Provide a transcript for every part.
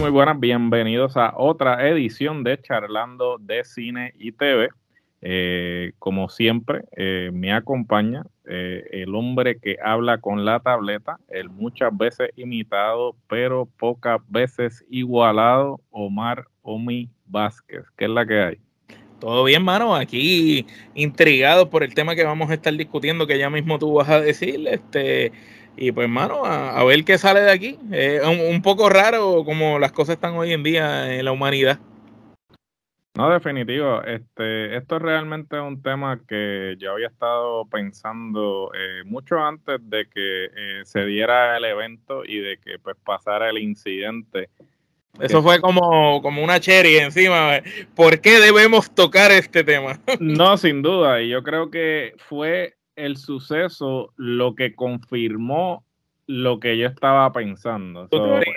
Muy buenas, bienvenidos a otra edición de Charlando de Cine y TV. Eh, como siempre, eh, me acompaña eh, el hombre que habla con la tableta, el muchas veces imitado, pero pocas veces igualado, Omar Omi Vázquez. ¿Qué es la que hay? Todo bien, mano. Aquí intrigado por el tema que vamos a estar discutiendo, que ya mismo tú vas a decir. Este, y pues, mano, a, ver qué sale de aquí. un, un poco raro como las cosas están hoy en día en la humanidad. No, definitivo. Este, esto es realmente un tema que yo había estado pensando eh, mucho antes de que eh, se diera el evento y de que pues pasara el incidente. Eso fue como, como una cherry encima. ¿Por qué debemos tocar este tema? no, sin duda. Y yo creo que fue el suceso lo que confirmó lo que yo estaba pensando.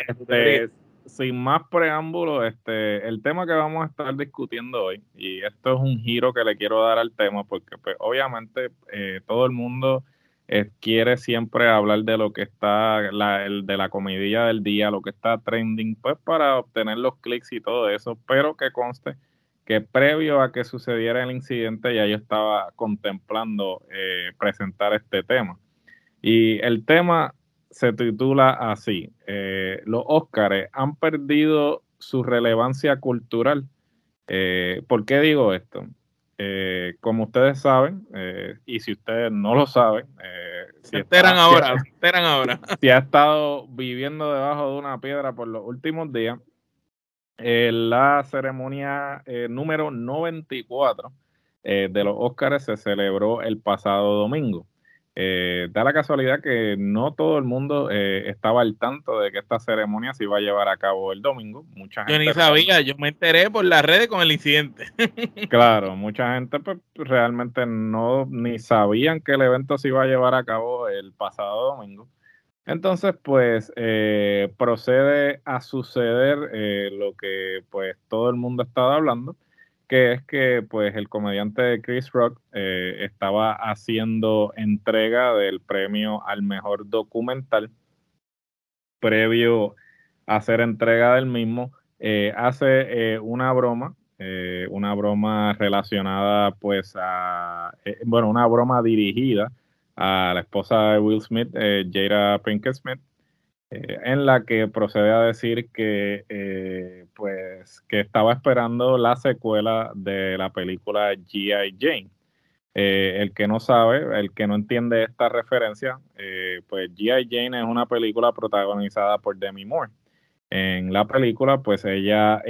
este, sin más preámbulos, este, el tema que vamos a estar discutiendo hoy, y esto es un giro que le quiero dar al tema, porque pues, obviamente eh, todo el mundo eh, quiere siempre hablar de lo que está, la, el, de la comidilla del día, lo que está trending, pues para obtener los clics y todo eso, pero que conste que previo a que sucediera el incidente ya yo estaba contemplando eh, presentar este tema. Y el tema se titula así, eh, los Óscares han perdido su relevancia cultural. Eh, ¿Por qué digo esto? Eh, como ustedes saben, y si ustedes no lo saben, se enteran ahora, se enteran ahora. Si ha estado viviendo debajo de una piedra por los últimos días, la ceremonia número 94 de los Óscares se celebró el pasado domingo. Eh, da la casualidad que no todo el mundo eh, estaba al tanto de que esta ceremonia se iba a llevar a cabo el domingo. Mucha gente yo ni sabía, yo me enteré por las redes con el incidente. claro, mucha gente pues, realmente no ni sabían que el evento se iba a llevar a cabo el pasado domingo. Entonces, pues eh, procede a suceder lo que pues todo el mundo estaba hablando que es que pues el comediante Chris Rock eh, estaba haciendo entrega del premio al mejor documental previo a hacer entrega del mismo eh, hace eh, una broma una broma relacionada pues a bueno una broma dirigida a la esposa de Will Smith Jada Pinkett Smith eh, en la que procede a decir que eh, pues que estaba esperando la secuela de la película G.I. Jane. Eh, el que no sabe, el que no entiende esta referencia, pues G.I. Jane es una película protagonizada por Demi Moore. En la película, pues ella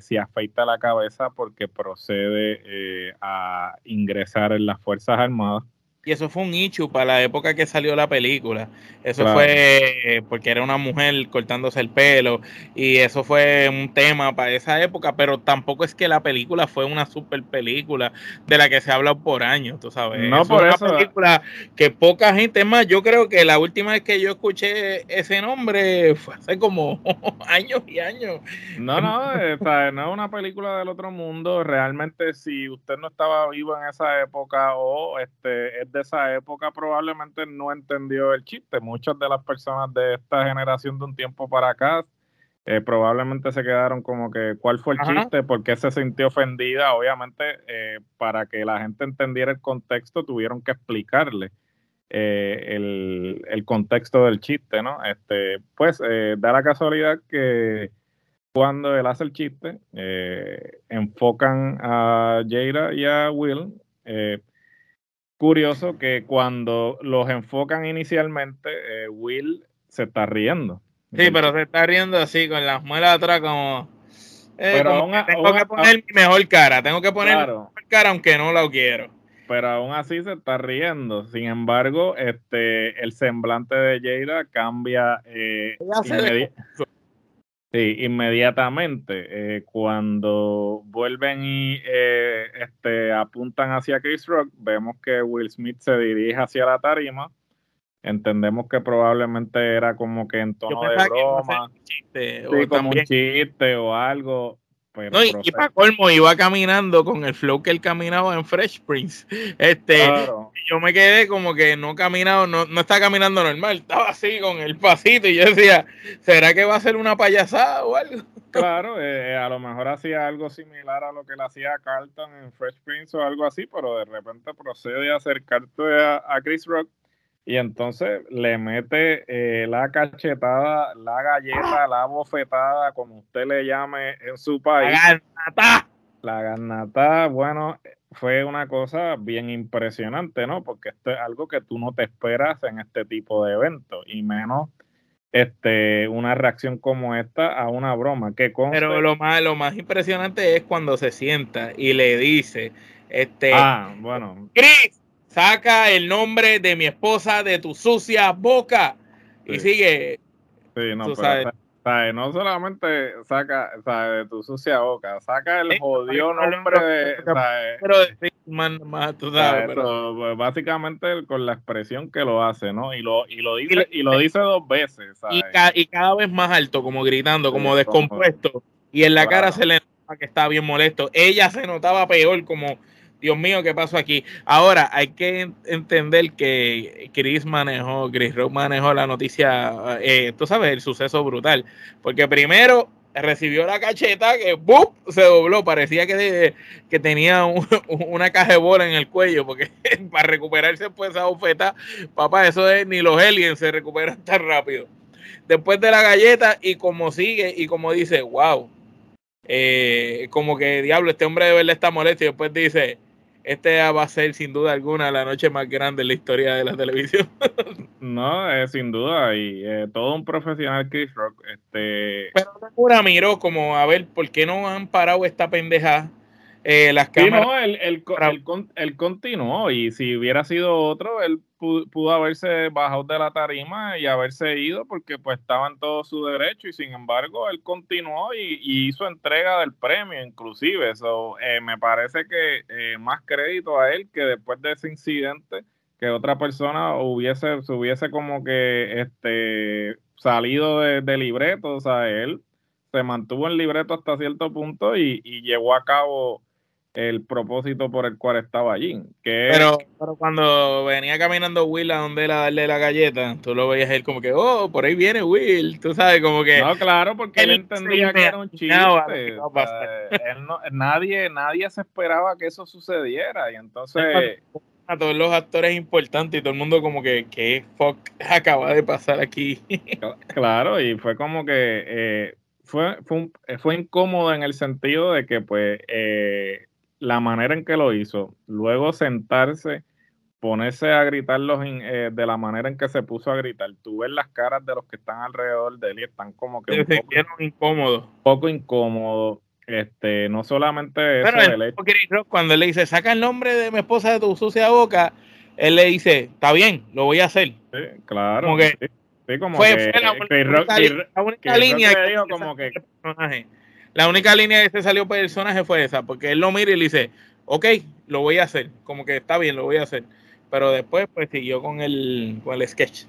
se afeita la cabeza porque procede a ingresar en las Fuerzas Armadas y eso fue un issue para la época que salió la película. Eso fue porque era una mujer cortándose el pelo y eso fue un tema para esa época, pero tampoco es que la película fue una super película de la que se ha hablado por años, tú sabes. No, por es una película que poca gente más, yo creo que la última vez que yo escuché ese nombre fue hace como años y años. No, no, no es una película del otro mundo. Realmente si usted no estaba vivo en esa época o este de esa época probablemente no entendió el chiste. Muchas de las personas de esta generación de un tiempo para acá eh, probablemente se quedaron como que cuál fue el chiste, por qué se sintió ofendida. Obviamente, eh, para que la gente entendiera el contexto, tuvieron que explicarle eh, el, el, contexto del chiste, ¿no? Este, pues da la casualidad que cuando él hace el chiste, enfocan a Jada y a Will curioso que cuando los enfocan inicialmente, eh, Will se está riendo. Sí, pero se está riendo así, con las muelas atrás como... Eh, pero tengo que poner mi mejor cara, tengo que poner mi mejor cara aunque no la quiero. Pero aún así se está riendo. Sin embargo, este el semblante de Jada cambia eh, Sí, inmediatamente. Eh, cuando vuelven y eh, este, apuntan hacia Chris Rock, vemos que Will Smith se dirige hacia la tarima. Entendemos que probablemente era como que en tono de broma. chiste, sí, como un chiste o algo. No, y, para colmo iba caminando con el flow que él caminaba en Fresh Prince. Este, yo me quedé como que no caminado, no, no está caminando normal, estaba así con el pasito y yo decía, ¿será que va a ser una payasada o algo? Claro, eh, a lo mejor hacía algo similar a lo que le hacía Carlton en Fresh Prince o algo así, pero de repente procede a acercarte a Chris Rock y entonces le mete eh, la cachetada, la galleta, la bofetada, como usted le llame en su país. La garnata. La garnata, bueno, fue una cosa bien impresionante, ¿no? Porque esto es algo que tú no te esperas en este tipo de eventos, y menos este, una reacción como esta a una broma. Que Pero lo más, lo más impresionante es cuando se sienta y le dice, este, ah, bueno. Chris, saca el nombre de mi esposa de tu sucia boca. Y sigue. Sí, no, pero, no solamente saca de tu sucia boca, saca el jodido nombre de. Pero tú sabes. Pero, pues, básicamente con la expresión que lo hace, ¿no? Y lo, y lo dice, y, lo dice dos veces. Y, y, cada vez más alto, como gritando, como descompuesto. y en la cara se le nota que está bien molesto. Ella se notaba peor, como Dios mío, ¿qué pasó aquí? Ahora, hay que entender que Chris manejó, Chris Rock manejó la noticia, eh, tú sabes, el suceso brutal. Porque primero recibió la cacheta que ¡bup! se dobló. Parecía que, tenía una caja de bola en el cuello, porque para recuperarse pues esa oferta, papá, eso es ni los aliens se recuperan tan rápido. Después de la galleta, y como sigue, y como dice, wow, eh, como que diablo, este hombre de verdad está molesto, y después dice, este va a ser sin duda alguna la noche más grande en la historia de la televisión. no, es sin duda, y eh, todo un profesional Chris Rock. Este... Pero Sakura miró como, a ver, ¿por qué no han parado esta pendeja? Eh, las cámaras. no, él, continuó y si hubiera sido otro, él pudo, haberse bajado de la tarima y haberse ido porque pues estaba en todo su derecho y sin embargo él continuó y, hizo entrega del premio inclusive. Eso eh, me parece que eh, más crédito a él que después de ese incidente que otra persona hubiese, hubiese como que este salido de, libreto, o sea, él se mantuvo en libreto hasta cierto punto y, y llevó a cabo el propósito por el cual estaba allí. Que pero, pero cuando venía caminando Will a donde era darle la galleta, tú lo veías él como que, oh, por ahí viene Will, tú sabes, como que... No, claro, porque él, entendía que era un chiste. nadie, nadie se esperaba que eso sucediera y entonces... A todos los actores importantes y todo el mundo como que, ¿qué fuck acaba de pasar aquí? claro, y fue como que... Eh, fue, fue, fue incómodo en el sentido de que pues eh, la manera en que lo hizo, luego sentarse, ponerse a gritarlos eh, de la manera en que se puso a gritar, tú ves las caras de los que están alrededor de él y están como que un poco, incómodos. poco incómodos. Este, no solamente eso, Pero cuando él le dice, saca el nombre de mi esposa de tu sucia boca, él le dice, está bien, lo voy a hacer. Sí, claro. Como que, sí, como fue, que, la, única, línea que, como que personaje la única línea que se salió personaje fue esa, porque él lo mira y le dice, ok, lo voy a hacer, como que está bien, lo voy a hacer. Pero después, pues siguió con el, con el sketch.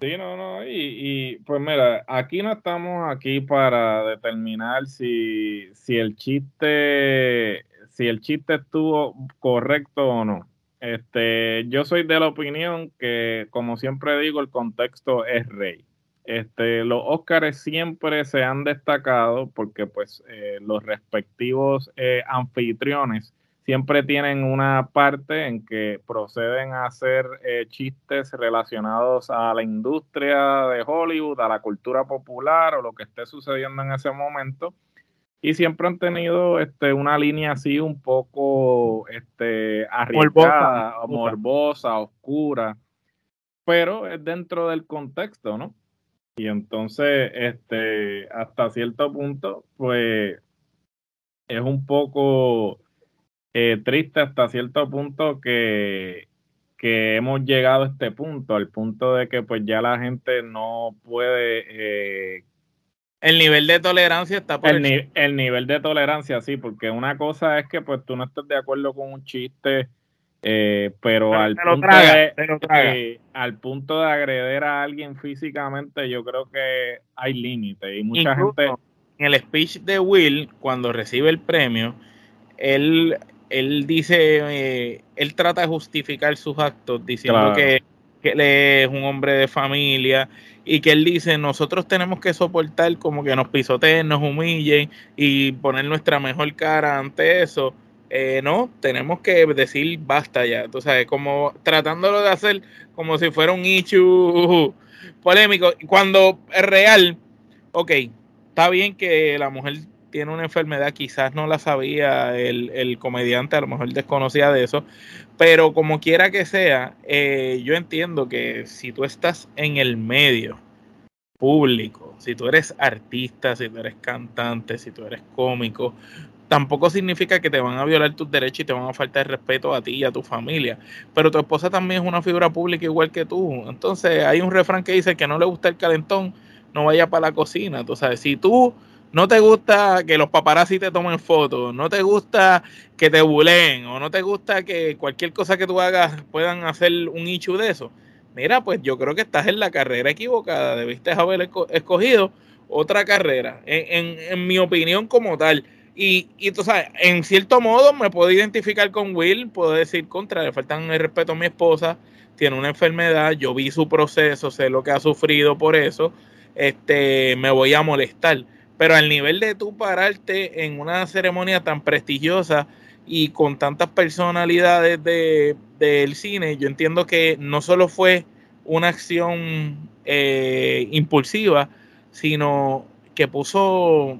Sí, no, no, y, y, pues mira, aquí no estamos aquí para determinar si, si el chiste, si el chiste estuvo correcto o no. Este, yo soy de la opinión que, como siempre digo, el contexto es rey. Este, los Óscares siempre se han destacado porque pues eh, los respectivos eh, anfitriones siempre tienen una parte en que proceden a hacer eh, chistes relacionados a la industria de Hollywood, a la cultura popular o lo que esté sucediendo en ese momento. Y siempre han tenido este, una línea así un poco este, arriesgada, morbosa, morbosa, oscura, pero es dentro del contexto, ¿no? Y entonces, este, hasta cierto punto, pues es un poco eh, triste hasta cierto punto que, que hemos llegado a este punto, al punto de que pues ya la gente no puede... Eh, el nivel de tolerancia está por el, el nivel de tolerancia, sí, porque una cosa es que pues tú no estés de acuerdo con un chiste eh, pero, al, punto de, al punto de agreder a alguien físicamente, yo creo que hay límites. Y mucha gente. en el speech de Will, cuando recibe el premio, él, él dice, eh, él trata de justificar sus actos diciendo que, que, él es un hombre de familia y que él dice, nosotros tenemos que soportar como que nos pisoteen, nos humillen y poner nuestra mejor cara ante eso. Eh, no, tenemos que decir basta ya, tú sabes, como tratándolo de hacer como si fuera un issue polémico, cuando es real, ok, está bien que la mujer tiene una enfermedad, quizás no la sabía el, el comediante, a lo mejor desconocía de eso, pero como quiera que sea, eh, yo entiendo que si tú estás en el medio público, si tú eres artista, si tú eres cantante, si tú eres cómico, tampoco significa que te van a violar tus derechos y te van a faltar respeto a ti y a tu familia. Pero tu esposa también es una figura pública igual que tú. Entonces hay un refrán que dice que no le gusta el calentón, no vaya para la cocina. Tú sabes, si tú no te gusta que los paparazzi te tomen fotos, no te gusta que te buleen o no te gusta que cualquier cosa que tú hagas puedan hacer un issue de eso, mira, pues yo creo que estás en la carrera equivocada, debiste haber escogido otra carrera, en, en mi opinión como tal. Y, y tú sabes, en cierto modo me puedo identificar con Will, puedo decir contra, le faltan el respeto a mi esposa, tiene una enfermedad, yo vi su proceso, sé lo que ha sufrido por eso, este, me voy a molestar. Pero al nivel de tú pararte en una ceremonia tan prestigiosa y con tantas personalidades de, del cine, yo entiendo que no solo fue una acción eh, impulsiva, sino que puso,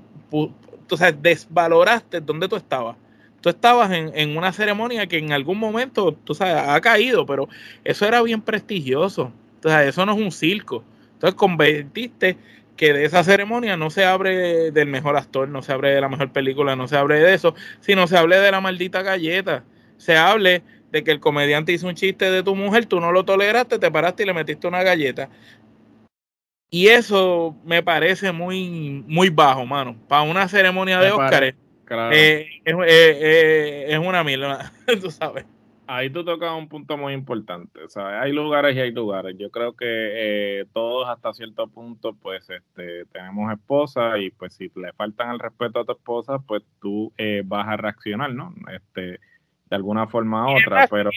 o sea, desvaloraste donde tú estabas. Tú estabas en, una ceremonia que en algún momento, tú sabes, ha caído, pero eso era bien prestigioso. O sea, eso no es un circo. Entonces convertiste que de esa ceremonia no se abre del mejor actor, no se abre de la mejor película, no se abre de eso, sino se hable de la maldita galleta. Se hable de que el comediante hizo un chiste de tu mujer, tú no lo toleraste, te paraste y le metiste una galleta. Y eso me parece muy, muy bajo, mano. Para una ceremonia de Oscar eh, eh, eh, es, una mierda, tú sabes. Ahí tú tocas un punto muy importante. O sea, hay lugares y hay lugares. Yo creo que todos hasta cierto punto, pues, este, tenemos esposa y pues si le faltan el respeto a tu esposa, pues tú vas a reaccionar, ¿no? Este, de alguna forma u otra. Pero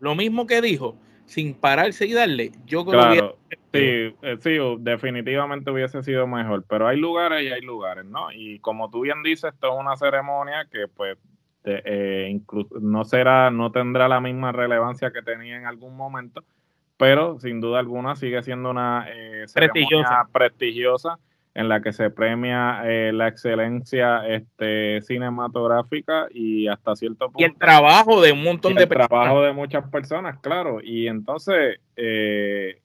lo mismo que dijo sin pararse y darle, yo creo que... Sí, eh, sí, definitivamente hubiese sido mejor, pero hay lugares y hay lugares, ¿no? Y como tú bien dices, esto es una ceremonia que pues eh, no será, no tendrá la misma relevancia que tenía en algún momento, pero sin duda alguna sigue siendo una eh, ceremonia prestigiosa en la que se premia eh, la excelencia este, cinematográfica y hasta cierto punto. Y el trabajo de un montón de personas. El trabajo de muchas personas, claro. Y entonces, eh,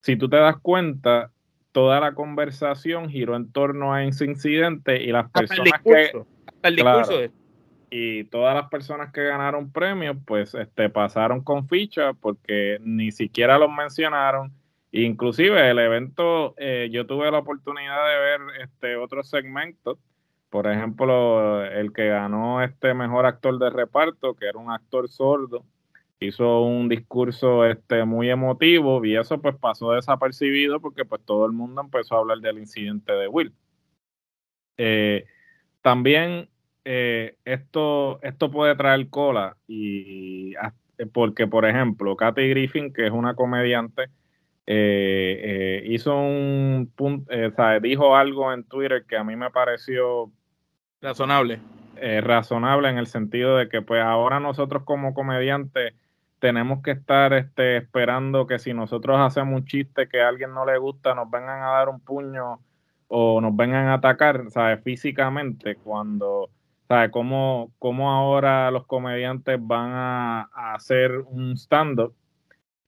si tú te das cuenta, toda la conversación giró en torno a ese incidente y las personas que. el discurso y todas las personas que ganaron premios, pues este, pasaron con ficha porque ni siquiera los mencionaron Inclusive el evento, eh, yo tuve la oportunidad de ver este otros segmentos, por ejemplo, el que ganó este mejor actor de reparto, que era un actor sordo, hizo un discurso este muy emotivo y eso pues pasó desapercibido porque pues todo el mundo empezó a hablar del incidente de Will. Eh, también eh, esto, esto puede traer cola y porque por ejemplo Kathy Griffin, que es una comediante, eh, eh, hizo un punto, eh, dijo algo en Twitter que a mí me pareció razonable. razonable en el sentido de que pues ahora nosotros como comediantes tenemos que estar este, esperando que si nosotros hacemos un chiste que a alguien no le gusta, nos vengan a dar un puño o nos vengan a atacar, ¿sabes? Físicamente, cuando, ¿sabes? Cómo, cómo ahora los comediantes van a, a hacer un stand-up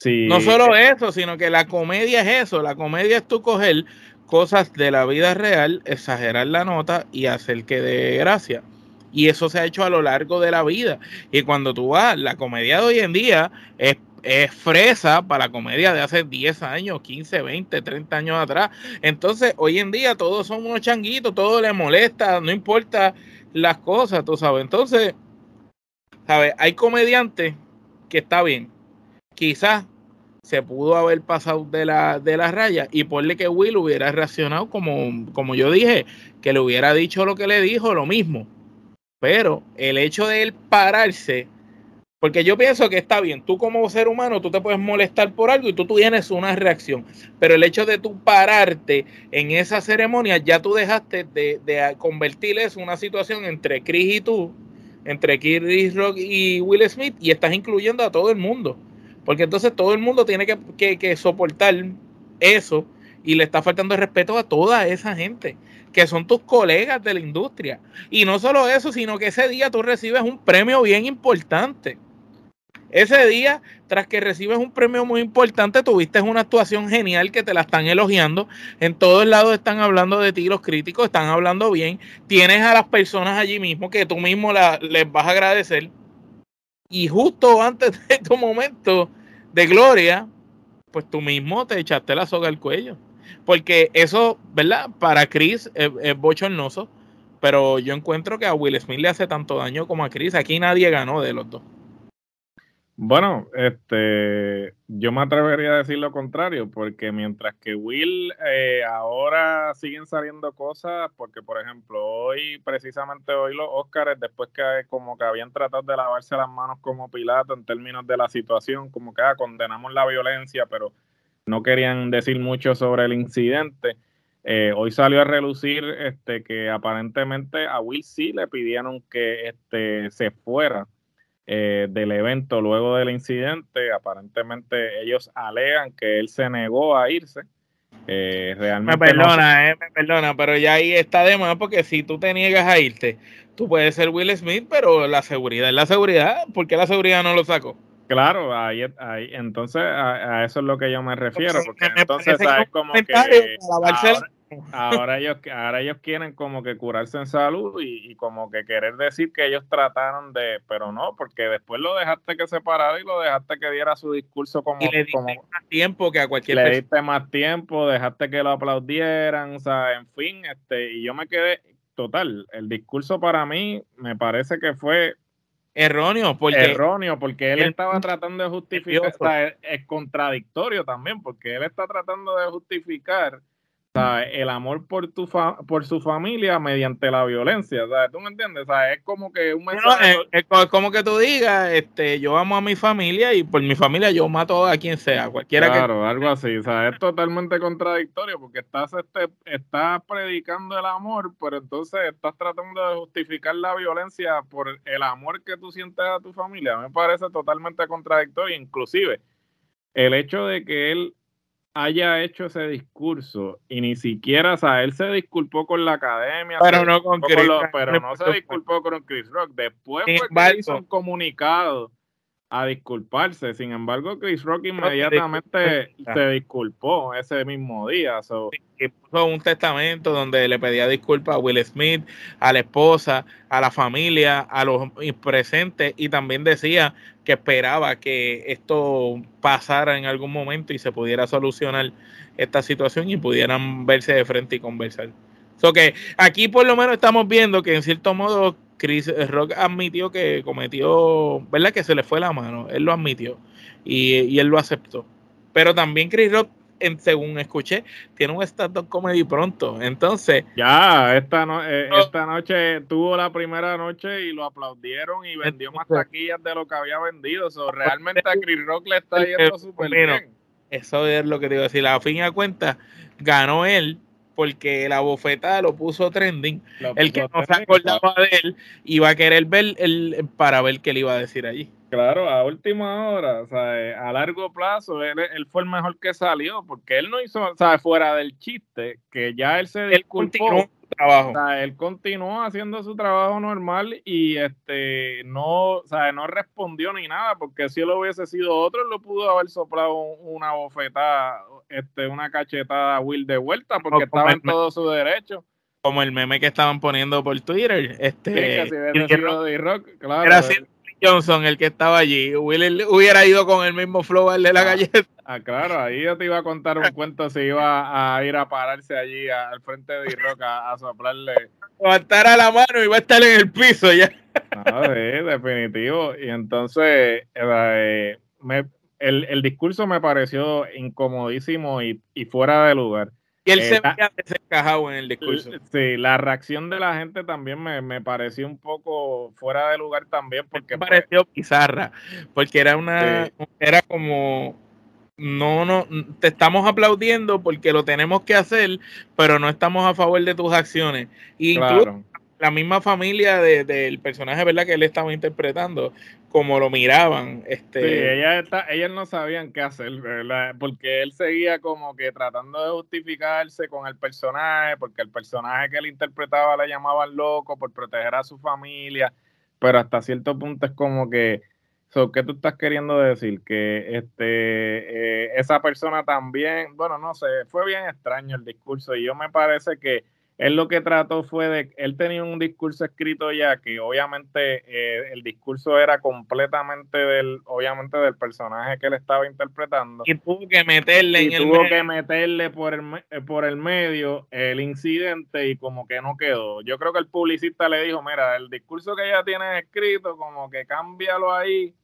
no solo eso, sino que la comedia es eso. La comedia es tú coger cosas de la vida real, exagerar la nota y hacer que dé gracia. Y eso se ha hecho a lo largo de la vida. Y cuando tú vas, la comedia de hoy en día es, fresa para la comedia de hace 10 años, 15, 20, 30 años atrás. Entonces, hoy en día todos son unos changuitos, todo le molesta, no importa las cosas, tú sabes. Entonces, ¿sabes? Hay comediantes que está bien, quizás se pudo haber pasado de la, de la raya y ponle que Will hubiera reaccionado como, como yo dije, que le hubiera dicho lo que le dijo, lo mismo. Pero el hecho de él pararse, porque yo pienso que está bien, tú como ser humano, tú te puedes molestar por algo y tú tienes una reacción, pero el hecho de tú pararte en esa ceremonia, ya tú dejaste de, de convertir eso en una situación entre Chris y tú, entre Chris Rock y Will Smith, y estás incluyendo a todo el mundo. Porque entonces todo el mundo tiene que, soportar eso y le está faltando respeto a toda esa gente que son tus colegas de la industria. Y no solo eso, sino que ese día tú recibes un premio bien importante. Ese día, tras que recibes un premio muy importante, tuviste una actuación genial que te la están elogiando. En todos lados están hablando de ti, los críticos están hablando bien. Tienes a las personas allí mismo que tú mismo les vas a agradecer y justo antes de tu momento de gloria, pues tú mismo te echaste la soga al cuello. Porque eso, ¿verdad? Para Chris es, es, bochornoso, pero yo encuentro que a Will Smith le hace tanto daño como a Chris. Aquí nadie ganó de los dos. Bueno, este, yo me atrevería a decir lo contrario, porque mientras que Will eh, ahora siguen saliendo cosas, porque por ejemplo hoy, precisamente hoy los Oscars, después que como que habían tratado de lavarse las manos como Pilato en términos de la situación, como que ah, condenamos la violencia, pero no querían decir mucho sobre el incidente. Eh, hoy salió a relucir este, que aparentemente a Will sí le pidieron que este, se fuera eh, del evento luego del incidente. Aparentemente ellos alegan que él se negó a irse. Eh, realmente me perdona, eh, me perdona, pero ya ahí está de más porque si tú te niegas a irte, tú puedes ser Will Smith, pero la seguridad es la seguridad. ¿Por qué la seguridad no lo sacó? Claro, ahí, ahí entonces a, eso es lo que yo me refiero, porque entonces sabes como que ahora ellos, ahora ellos quieren como que curarse en salud y, como que querer decir que ellos trataron de, pero no, porque después lo dejaste que se parara y lo dejaste que diera su discurso como, y le como más tiempo que a cualquier le diste más tiempo, dejaste que lo aplaudieran, o sea, en fin, este, y yo me quedé total, el discurso para mí me parece que fue erróneo porque erróneo porque él estaba tratando de justificar es contradictorio también porque él está tratando de justificar el amor por tu por su familia mediante la violencia, ¿sabes? ¿Tú me entiendes? O es como que un mensaje... es, como que tú digas, este, yo amo a mi familia y por mi familia yo mato a quien sea, cualquiera claro, algo así, sea, es totalmente contradictorio porque estás, este, estás predicando el amor, pero entonces estás tratando de justificar la violencia por el amor que tú sientes a tu familia. Me parece totalmente contradictorio, inclusive el hecho de que él haya hecho ese discurso y ni siquiera, o sea, él se disculpó con la academia, pero no con Chris, pero no se disculpó con Chris Rock. Después fue que hizo un comunicado a disculparse. Sin embargo, Chris Rock inmediatamente se disculpó ese mismo día. Y puso un testamento donde le pedía disculpas a Will Smith, a la esposa, a la familia, a los presentes y también decía que esperaba que esto pasara en algún momento y se pudiera solucionar esta situación y pudieran verse de frente y conversar. So que aquí por lo menos estamos viendo que en cierto modo Chris Rock admitió que cometió, ¿verdad? Que se le fue la mano, él lo admitió y, él lo aceptó. Pero también Chris Rock, en, según escuché, tiene un stand-up comedy pronto. Entonces. Ya, esta, eh, esta noche tuvo la primera noche y lo aplaudieron y vendió más taquillas de lo que había vendido. So, realmente a Chris Rock le está yendo súper bien. Eso es lo que te iba a decir. A fin de cuentas, ganó él porque la bofetada lo puso trending. el que no se acordaba de él iba a querer ver el, para ver qué le iba a decir allí. Claro, a última hora, o sea, eh, a largo plazo, él, fue el mejor que salió, porque él no hizo, o sea, fuera del chiste, que ya él se disculpó trabajo. O sea, él continuó haciendo su trabajo normal y este no, o sea, no respondió ni nada, porque si él hubiese sido otro, él lo pudo haber soplado una bofetada, este, una cachetada a Will de vuelta, porque estaba en todo su derecho. Como el meme que estaban poniendo por Twitter. Este, rock, claro. Era Johnson el que estaba allí. Will hubiera ido con el mismo flow al de la ah, galleta. Ah, claro, ahí yo te iba a contar un cuento si iba a ir a pararse allí al frente de D-Rock a, soplarle. Levantar a la mano y va a estar en el piso ya. No, sí, definitivo. Y entonces, eh, me, el, el, discurso me pareció incomodísimo y, y fuera de lugar. Y él se veía desencajado en el discurso. Sí, la reacción de la gente también me, me pareció un poco fuera de lugar también. Porque me pareció pizarra, porque era una, era como, no, no, te estamos aplaudiendo porque lo tenemos que hacer, pero no estamos a favor de tus acciones. incluso la misma familia del personaje, ¿verdad? Que él estaba interpretando, como lo miraban. Este... Sí, ella está, ellas no sabían qué hacer, ¿verdad? Porque él seguía como que tratando de justificarse con el personaje, porque el personaje que él interpretaba le llamaban loco por proteger a su familia, pero hasta cierto punto es como que, ¿qué tú estás queriendo decir? Que este eh, esa persona también, bueno, no sé, fue bien extraño el discurso y yo me parece que él lo que trató fue de, él tenía un discurso escrito ya que obviamente eh, el discurso era completamente del, obviamente del personaje que él estaba interpretando. Y tuvo que meterle y tuvo que meterle por el, eh, por el medio el incidente y como que no quedó. Yo creo que el publicista le dijo, mira, el discurso que ya tienes escrito, como que cámbialo ahí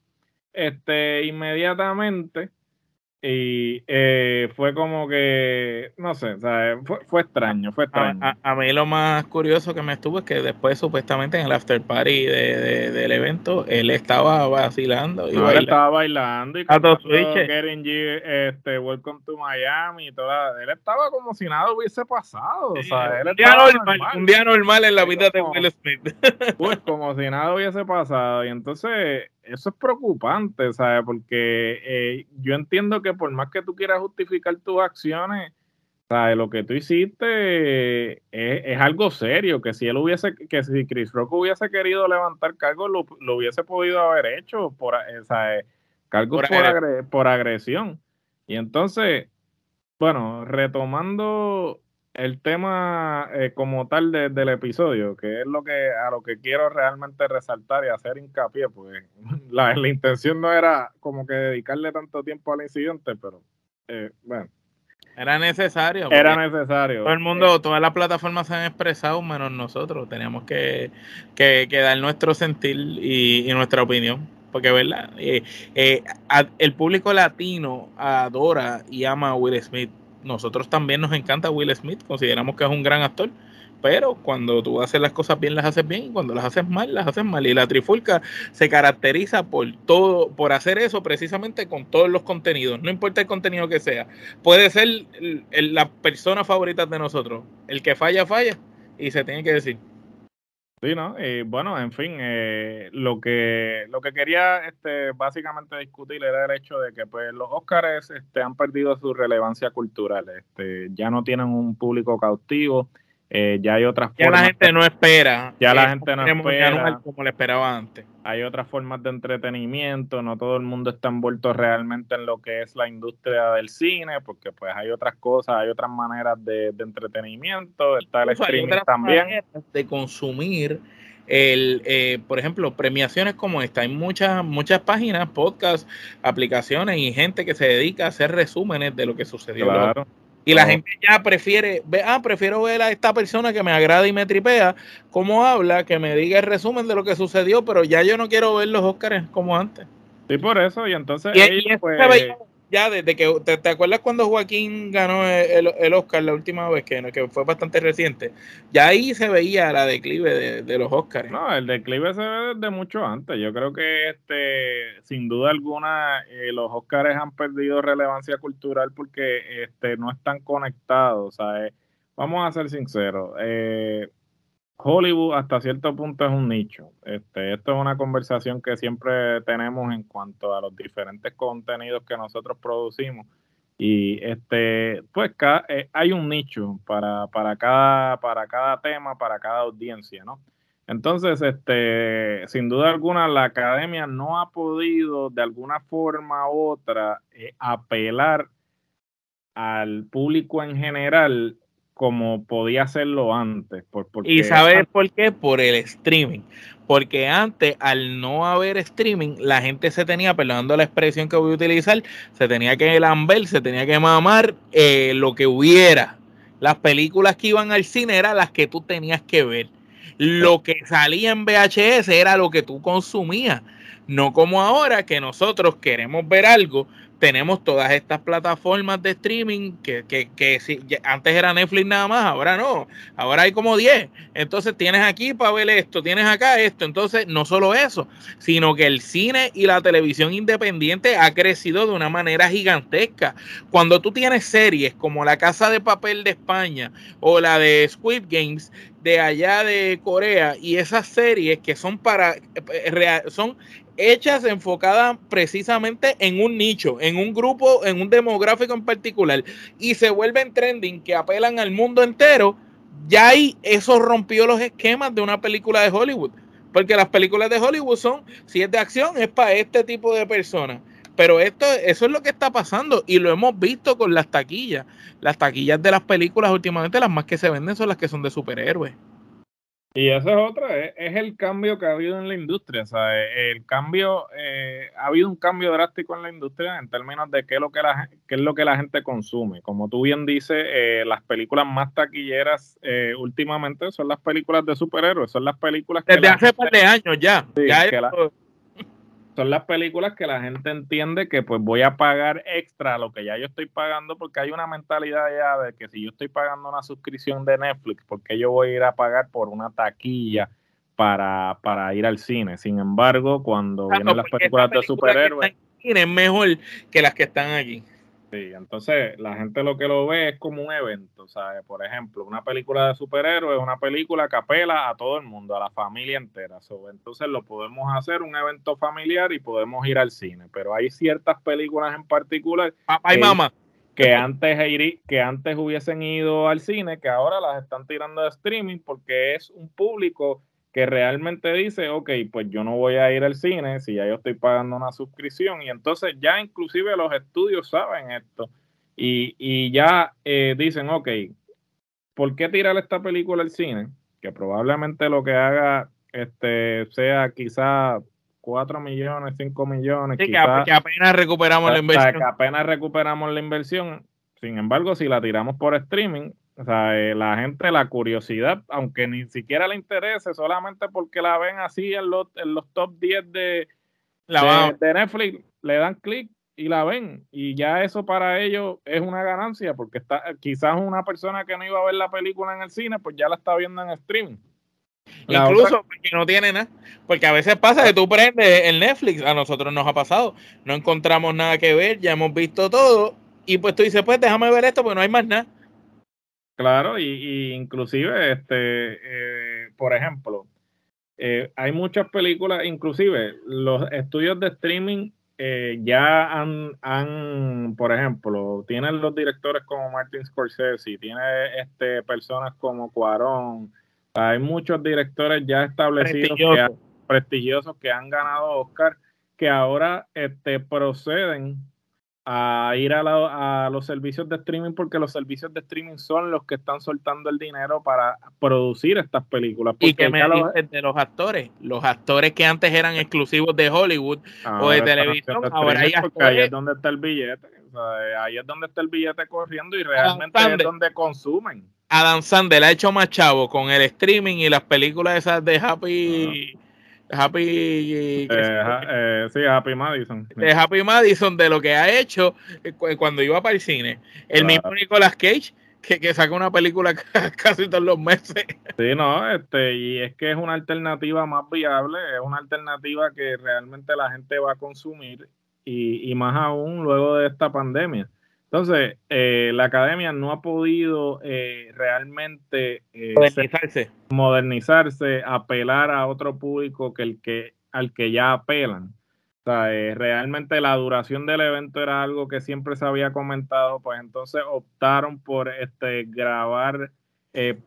este, inmediatamente y eh, fue como que, no sé, Fue, fue, extraño, fue extraño. A, mí lo más curioso que me estuvo es que después supuestamente en el after party de, del evento, él estaba vacilando. Y él estaba bailando y cantando Getting G, este, Welcome to Miami y toda. Él estaba como si nada hubiese pasado. o sea, él un, día normal, un día normal en la vida de Will Smith. Pues como si nada hubiese pasado. Y entonces eso es preocupante, ¿sabes? Porque eh, yo entiendo que por más que tú quieras justificar tus acciones, ¿sabes? Lo que tú hiciste es, algo serio, que si él hubiese, que si Chris Rock hubiese querido levantar cargos, lo, hubiese podido haber hecho por, eh, ¿sabes? Cargos por agresión. Y entonces, bueno, retomando el tema eh, como tal del episodio, que es lo que a lo que quiero realmente resaltar y hacer hincapié, pues la, la intención no era como que dedicarle tanto tiempo al incidente, pero eh, bueno. Era necesario. Era necesario. Todo el mundo, eh, todas las plataformas se han expresado, menos nosotros. Teníamos que, que, dar nuestro sentir y, nuestra opinión. Porque, ¿verdad? el público latino adora y ama a Will Smith nosotros también nos encanta Will Smith, consideramos que es un gran actor, pero cuando tú haces las cosas bien, las haces bien, y cuando las haces mal, las haces mal. Y la Trifulca se caracteriza por todo, por hacer eso precisamente con todos los contenidos, no importa el contenido que sea. Puede ser la persona favorita de nosotros, el que falla, falla, y se tiene que decir. Sí, ¿no? Y bueno, en fin, eh, lo que lo que quería este, básicamente discutir era el hecho de que pues los Óscares este, han perdido su relevancia cultural, este, ya no tienen un público cautivo, eh, ya hay otras ya la gente no espera ya la gente no espera como le esperaba antes hay otras formas de entretenimiento no todo el mundo está envuelto realmente en lo que es la industria del cine porque pues hay otras cosas hay otras maneras de, entretenimiento está el streaming también de consumir el, eh, por ejemplo, premiaciones como esta. Hay muchas, muchas páginas, podcasts, aplicaciones y gente que se dedica a hacer resúmenes de lo que sucedió. Claro. Y la gente ya prefiere, ve, ah, prefiero ver a esta persona que me agrada y me tripea, cómo habla, que me diga el resumen de lo que sucedió, pero ya yo no quiero ver los Oscars como antes. Sí, por eso, y entonces pues, ya desde que te, acuerdas cuando Joaquín ganó el, el, Oscar la última vez que, que fue bastante reciente ya ahí se veía la declive de, los Oscars. No el declive se ve desde mucho antes. Yo creo que este sin duda alguna eh, los Oscars han perdido relevancia cultural porque este no están conectados vamos a ser sinceros eh, Hollywood hasta cierto punto es un nicho. Este, esto es una conversación que siempre tenemos en cuanto a los diferentes contenidos que nosotros producimos. Y este, pues eh, hay un nicho para, para, cada, para cada tema, para cada audiencia, ¿no? Entonces, este, sin duda alguna, la academia no ha podido de alguna forma u otra eh, apelar al público en general como podía hacerlo antes. Por, ¿Y sabes por qué? Por el streaming. Porque antes, al no haber streaming, la gente se tenía, perdonando la expresión que voy a utilizar, se tenía que lamber, se tenía que mamar eh, lo que hubiera. Las películas que iban al cine eran las que tú tenías que ver. Lo que salía en VHS era lo que tú consumías. No como ahora que nosotros queremos ver algo, tenemos todas estas plataformas de streaming que, que, que antes era Netflix nada más, ahora no, ahora hay como 10. Entonces tienes aquí para ver esto, tienes acá esto. Entonces no solo eso, sino que el cine y la televisión independiente ha crecido de una manera gigantesca. Cuando tú tienes series como La Casa de Papel de España o la de Squid Games, de allá de Corea y esas series que son para eh, son hechas enfocadas precisamente en un nicho, en un grupo, en un demográfico en particular, y se vuelven trending que apelan al mundo entero, ya ahí eso rompió los esquemas de una película de Hollywood. Porque las películas de Hollywood son, si es de acción, es para este tipo de personas. Pero esto, eso es lo que está pasando y lo hemos visto con las taquillas. Las taquillas de las películas últimamente, las más que se venden son las que son de superhéroes. Y esa es otra, es, el cambio que ha habido en la industria. Sea, el cambio, eh, ha habido un cambio drástico en la industria en términos de qué es lo que la, qué es lo que la gente consume. Como tú bien dices, eh, las películas más taquilleras eh, últimamente son las películas de superhéroes, son las películas que... Desde hace par de años ya. ya son las películas que la gente entiende que pues voy a pagar extra lo que ya yo estoy pagando porque hay una mentalidad ya de que si yo estoy pagando una suscripción de Netflix, porque yo voy a ir a pagar por una taquilla para, para ir al cine? Sin embargo, cuando vienen las películas de superhéroes... Es mejor que las que están aquí. Sí, entonces la gente lo que lo ve es como un evento, ¿sabes? Por ejemplo, una película de superhéroes es una película que apela a todo el mundo, a la familia entera. entonces lo podemos hacer un evento familiar y podemos ir al cine, pero hay ciertas películas en particular. Papá y mamá. Que antes, que antes hubiesen ido al cine, que ahora las están tirando de streaming porque es un público que realmente dice, ok, pues yo no voy a ir al cine si ya yo estoy pagando una suscripción. Y entonces ya inclusive los estudios saben esto. Y, ya eh, dicen, ok, ¿por qué tirar esta película al cine? Que probablemente lo que haga este sea quizá 4 millones, 5 millones. Sí, que, apenas recuperamos la inversión. Que apenas recuperamos la inversión. Sin embargo, si la tiramos por streaming, o sea, eh, la gente, la curiosidad, aunque ni siquiera le interese, solamente porque la ven así en los, en los top 10 de, la de, Netflix, le dan clic y la ven. Y ya eso para ellos es una ganancia, porque está quizás una persona que no iba a ver la película en el cine, pues ya la está viendo en streaming. Incluso porque no tiene nada. Porque a veces pasa que tú prendes el Netflix, a nosotros nos ha pasado, no encontramos nada que ver, ya hemos visto todo, y pues tú dices, pues déjame ver esto, porque no hay más nada. Claro, y, inclusive, este, eh, por ejemplo, eh, hay muchas películas, inclusive los estudios de streaming eh, ya han, han, por ejemplo, tienen los directores como Martin Scorsese, tiene este, personas como Cuarón, hay muchos directores ya establecidos, prestigiosos. que han ganado Oscar, que ahora este, proceden a ir a, los servicios de streaming porque los servicios de streaming son los que están soltando el dinero para producir estas películas. Y que me los, de los actores, los actores que antes eran exclusivos de Hollywood o de televisión, ahora hay actores. Ahí es donde está el billete, ahí es donde está el billete corriendo y realmente es donde consumen. Adam Sandler ha hecho más chavo con el streaming y las películas esas de Happy... Happy. Eh, eh, sí, Happy Madison. De Happy Madison, de lo que ha hecho eh, cuando iba para el cine. El mismo Nicolas Cage, que, que saca una película casi todos los meses. Sí, no, este, y es que es una alternativa más viable, es una alternativa que realmente la gente va a consumir y, y más aún luego de esta pandemia. Entonces, eh, la academia no ha podido eh, realmente eh, modernizarse. modernizarse, apelar a otro público que el que al que ya apelan. O sea, realmente la duración del evento era algo que siempre se había comentado, pues entonces optaron por este grabar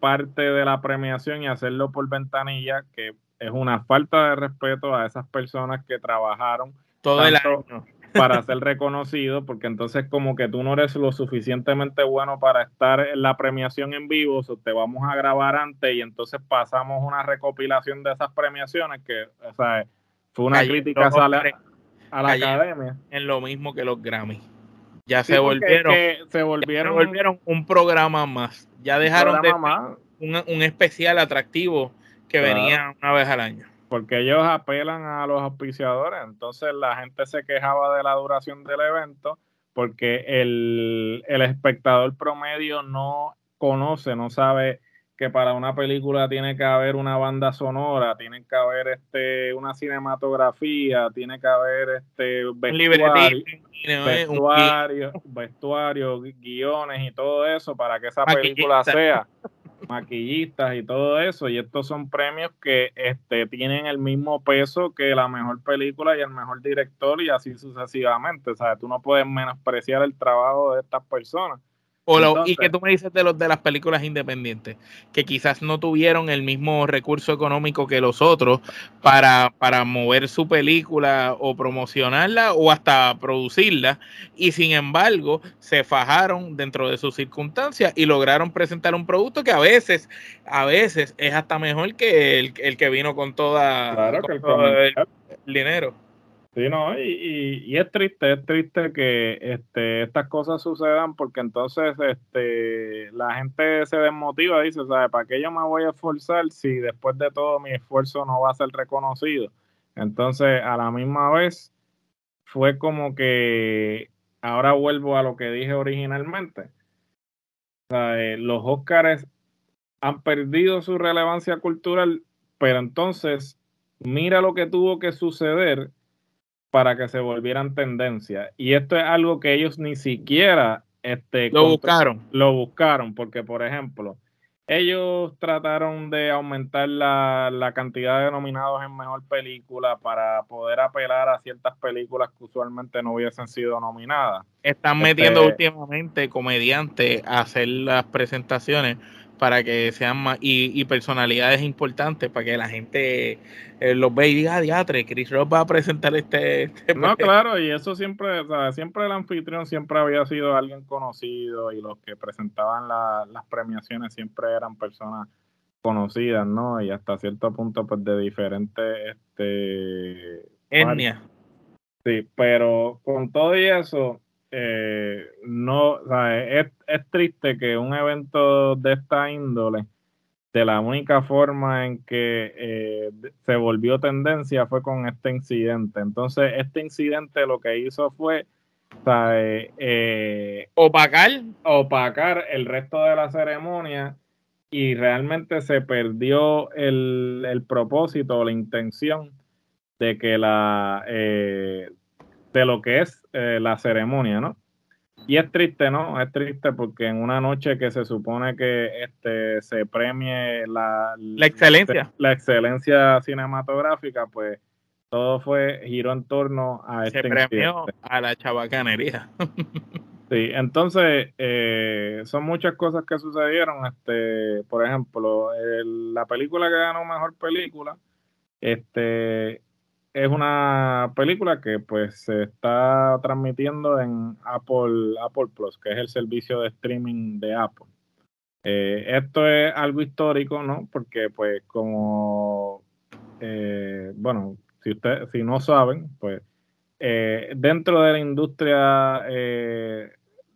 parte de la premiación y hacerlo por ventanilla, que es una falta de respeto a esas personas que trabajaron todo el año para ser reconocido, porque entonces como que tú no eres lo suficientemente bueno para estar en la premiación en vivo, o te vamos a grabar antes y entonces pasamos una recopilación de esas premiaciones que, o sea, fue una crítica a la, academia. En lo mismo que los Grammy. Ya se volvieron, se volvieron, volvieron un programa más. Ya dejaron de un, un, especial atractivo que venía una vez al año. Porque ellos apelan a los auspiciadores, entonces la gente se quejaba de la duración del evento porque el, el espectador promedio no conoce, no sabe que para una película tiene que haber una banda sonora, tiene que haber este una cinematografía, tiene que haber este vestuario, vestuario, vestuario, guiones y todo eso para que esa película sea maquillistas y todo eso y estos son premios que este tienen el mismo peso que la mejor película y el mejor director y así sucesivamente, o sea, tú no puedes menospreciar el trabajo de estas personas y que tú me dices de los de las películas independientes, que quizás no tuvieron el mismo recurso económico que los otros para, para mover su película o promocionarla o hasta producirla, y sin embargo se fajaron dentro de sus circunstancias y lograron presentar un producto que a veces, a veces es hasta mejor que el, que vino con toda el dinero. Sí, no, y, es triste, es triste que este, estas cosas sucedan porque entonces este, la gente se desmotiva, dice, ¿sabes? ¿Para qué yo me voy a esforzar si después de todo mi esfuerzo no va a ser reconocido? Entonces, a la misma vez, fue como que ahora vuelvo a lo que dije originalmente. los Óscares han perdido su relevancia cultural, pero entonces, mira lo que tuvo que suceder para que se volvieran tendencia. Y esto es algo que ellos ni siquiera este, lo buscaron. Lo buscaron, porque por ejemplo, ellos trataron de aumentar la, cantidad de nominados en mejor película para poder apelar a ciertas películas que usualmente no hubiesen sido nominadas. Están metiendo este últimamente comediantes a hacer las presentaciones para que sean más y, personalidades importantes para que la gente eh, los vea y diga, ah, diatre, Chris Rock va a presentar este, este No, claro, y eso siempre, o sea, siempre el anfitrión siempre había sido alguien conocido y los que presentaban las premiaciones siempre eran personas conocidas, ¿no? Y hasta cierto punto, pues, de diferentes, este... Etnia. Sí, pero con todo y eso, eh, no, es, triste que un evento de esta índole, de la única forma en que eh, se volvió tendencia fue con este incidente. Entonces, este incidente lo que hizo fue eh, opacar. opacar el resto de la ceremonia y realmente se perdió el, el propósito, la intención de que la de lo que es eh, la ceremonia, ¿no? Y es triste, ¿no? Es triste porque en una noche que se supone que este, se premie la, la excelencia. La excelencia cinematográfica, pues todo fue giro en torno a este. Se premió a la chabacanería. sí, entonces eh, son muchas cosas que sucedieron. Este, por ejemplo, la película que ganó mejor película, este, es una película que pues se está transmitiendo en Apple, Apple Plus, que es el servicio de streaming de Apple. Eh, esto es algo histórico, ¿no? Porque pues como, eh, bueno, si ustedes, si no saben, pues eh, dentro de la industria,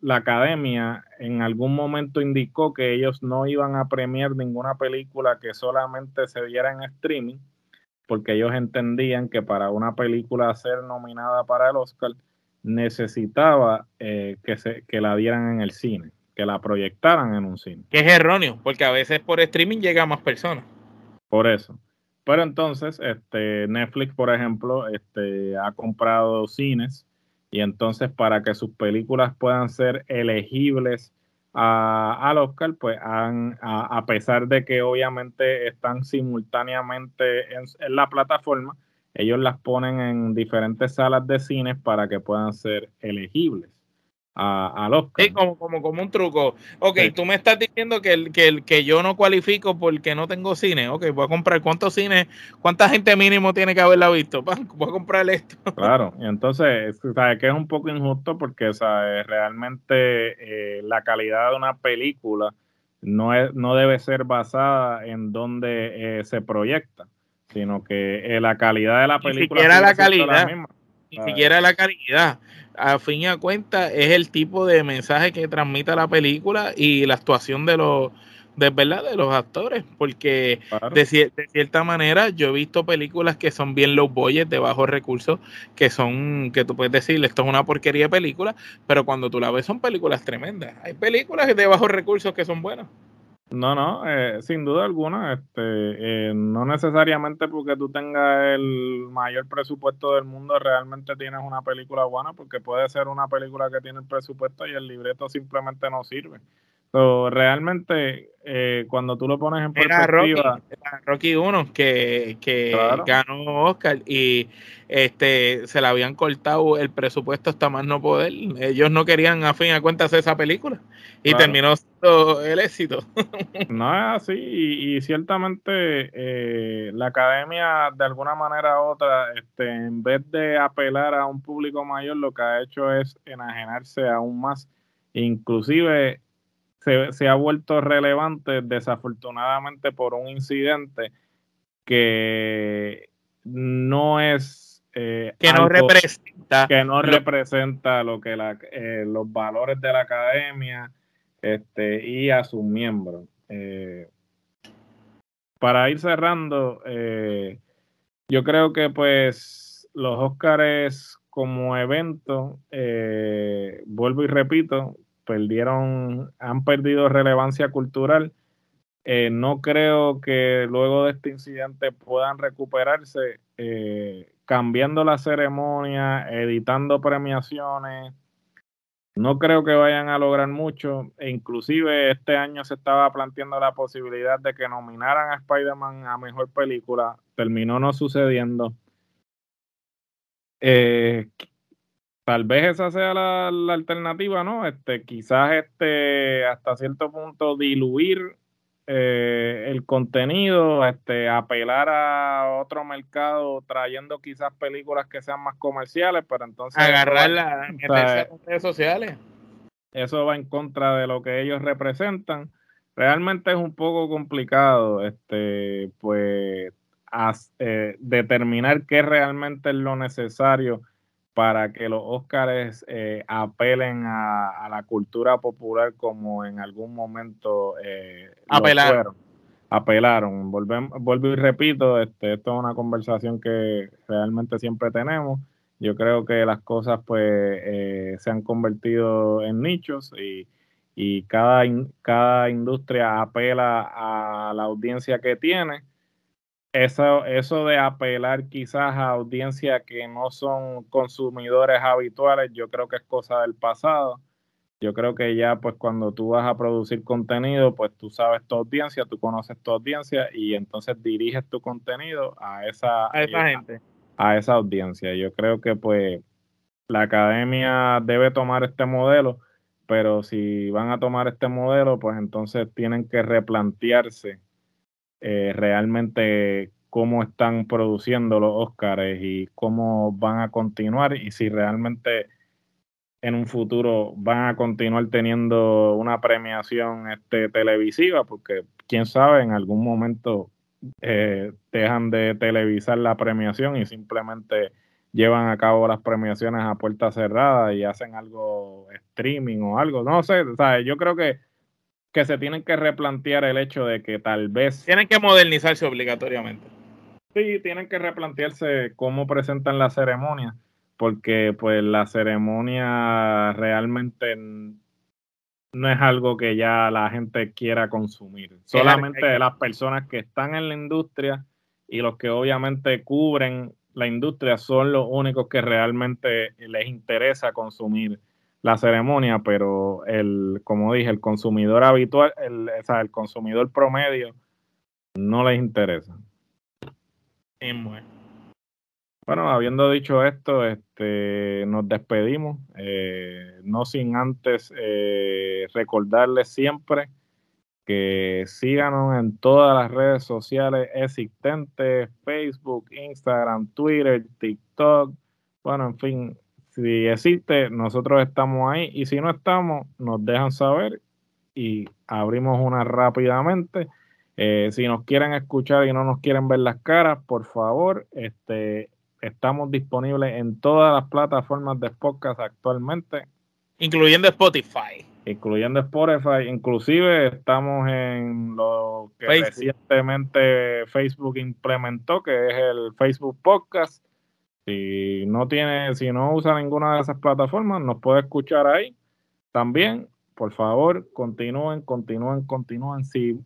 la academia en algún momento indicó que ellos no iban a premiar ninguna película que solamente se viera en streaming porque ellos entendían que para una película ser nominada para el Oscar necesitaba eh, que, se, que la dieran en el cine, que la proyectaran en un cine. Que es erróneo, porque a veces por streaming llega a más personas. Por eso. Pero entonces, este, Netflix, por ejemplo, este, ha comprado cines y entonces para que sus películas puedan ser elegibles al Oscar, pues han, a, pesar de que obviamente están simultáneamente en, la plataforma, ellos las ponen en diferentes salas de cines para que puedan ser elegibles a, los Sí, como, como, como un truco. Ok, tú me estás diciendo que, que, que yo no cualifico porque no tengo cine. Ok, voy a comprar cuántos cines, cuánta gente mínimo tiene que haberla visto. Voy a comprar esto. Claro, y entonces, ¿sabes que es un poco injusto? Porque, ¿sabes? Realmente eh, la calidad de una película no, es, no debe ser basada en donde eh, se proyecta, sino que eh, la calidad de la película. Ni siquiera la calidad. Ni siquiera la calidad a fin y a cuenta es el tipo de mensaje que transmite la película y la actuación de los de verdad de los actores, porque de, cierta manera yo he visto películas que son bien low budget, de bajos recursos, que son, que tú puedes decir, esto es una porquería de película, pero cuando tú la ves son películas tremendas. Hay películas de bajos recursos que son buenas. No, no, eh, sin duda alguna, este, eh, no necesariamente porque tú tengas el mayor presupuesto del mundo realmente tienes una película buena, porque puede ser una película que tiene el presupuesto y el libreto simplemente no sirve. So, realmente, eh, cuando tú lo pones en perspectiva. Era Rocky, 1 que, que ganó Oscar y este se le habían cortado el presupuesto hasta más no poder. Ellos no querían, a fin de cuentas, esa película y terminó siendo el éxito. no es así, y, ciertamente eh, la academia, de alguna manera u otra, este, en vez de apelar a un público mayor, lo que ha hecho es enajenarse aún más. Inclusive se, ha vuelto relevante desafortunadamente por un incidente que no es eh, que no representa que no representa lo que la, eh, los valores de la academia este y a sus miembros. Eh, para ir cerrando yo creo que pues los Óscares como evento vuelvo y repito perdieron, han perdido relevancia cultural. Eh, no creo que luego de este incidente puedan recuperarse eh, cambiando la ceremonia, editando premiaciones. No creo que vayan a lograr mucho. E inclusive este año se estaba planteando la posibilidad de que nominaran a Spider-Man a Mejor Película. Terminó no sucediendo. Eh, tal vez esa sea la, alternativa, ¿no? Este, quizás este, hasta cierto punto diluir eh, el contenido, este, apelar a otro mercado, trayendo quizás películas que sean más comerciales, pero entonces agarrar las redes sociales. Eso va en contra de lo que ellos representan. Realmente es un poco complicado, este, pues, eh, determinar qué realmente es lo necesario para que los Óscares eh, apelen a, la cultura popular como en algún momento eh, apelaron. apelaron. vuelvo y repito, este, esto es una conversación que realmente siempre tenemos. Yo creo que las cosas pues eh, se han convertido en nichos y, y cada, cada industria apela a la audiencia que tiene eso, eso de apelar quizás a audiencias que no son consumidores habituales, yo creo que es cosa del pasado. Yo creo que ya pues cuando tú vas a producir contenido, pues tú sabes tu audiencia, tú conoces tu audiencia y entonces diriges tu contenido a esa, a esa gente. A esa audiencia. Yo creo que pues la academia debe tomar este modelo, pero si van a tomar este modelo, pues entonces tienen que replantearse eh, realmente cómo están produciendo los Oscars y cómo van a continuar y si realmente en un futuro van a continuar teniendo una premiación este, televisiva, porque quién sabe, en algún momento eh, dejan de televisar la premiación y simplemente llevan a cabo las premiaciones a puerta cerrada y hacen algo streaming o algo, no sé, o yo creo que que se tienen que replantear el hecho de que tal vez... Tienen que modernizarse obligatoriamente. Sí, tienen que replantearse cómo presentan la ceremonia, porque pues la ceremonia realmente no es algo que ya la gente quiera consumir. Solamente las personas que están en la industria y los que obviamente cubren la industria son los únicos que realmente les interesa consumir la ceremonia, pero el, como dije, el consumidor habitual, el, o sea, el consumidor promedio no les interesa. Bueno, habiendo dicho esto, este, nos despedimos, eh, no sin antes eh, recordarles siempre que síganos en todas las redes sociales existentes, Facebook, Instagram, Twitter, TikTok, bueno, en fin, si existe, nosotros estamos ahí y si no estamos, nos dejan saber y abrimos una rápidamente. Eh, si nos quieren escuchar y no nos quieren ver las caras, por favor, este, estamos disponibles en todas las plataformas de podcast actualmente. Incluyendo Spotify. incluyendo Spotify. Inclusive estamos en lo que recientemente Facebook implementó, que es el Facebook Podcast. Si no tiene, si no usa ninguna de esas plataformas, nos puede escuchar ahí también. Por favor, continúen, continúen, continúen. Si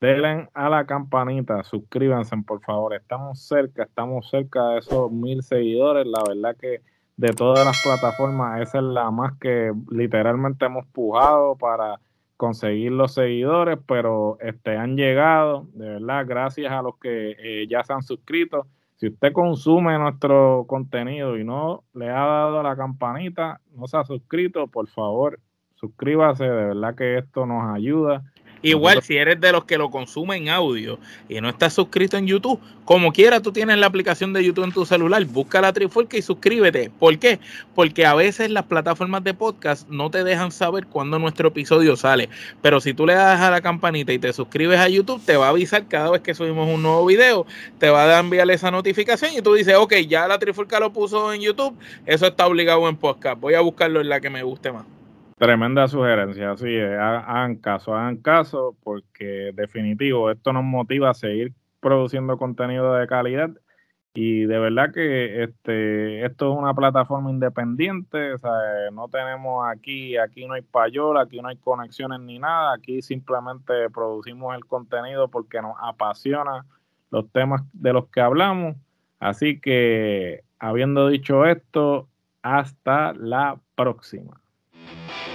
denle a la campanita, suscríbanse, por favor. Estamos cerca, estamos cerca de esos mil seguidores. La verdad que de todas las plataformas, esa es la más que literalmente hemos pujado para conseguir los seguidores, pero este, han llegado, de verdad, gracias a los que eh, ya se han suscrito. Si usted consume nuestro contenido y no le ha dado la campanita, no se ha suscrito, por favor, suscríbase, de verdad que esto nos ayuda Igual si eres de los que lo consumen audio y no estás suscrito en YouTube, como quiera tú tienes la aplicación de YouTube en tu celular, busca la Trifolca y suscríbete. ¿Por qué? Porque a veces las plataformas de podcast no te dejan saber cuándo nuestro episodio sale. Pero si tú le das a la campanita y te suscribes a YouTube, te va a avisar cada vez que subimos un nuevo video, te va a enviar esa notificación y tú dices, ok, ya la Trifolca lo puso en YouTube, eso está obligado en podcast. Voy a buscarlo en la que me guste más. Tremenda sugerencia, sí, hagan caso, hagan caso, porque definitivo, esto nos motiva a seguir produciendo contenido de calidad y de verdad que este esto es una plataforma independiente, o sea, no tenemos aquí, aquí no hay payola, aquí no hay conexiones ni nada, aquí simplemente producimos el contenido porque nos apasiona los temas de los que hablamos. Así que, habiendo dicho esto, hasta la próxima. Thank you.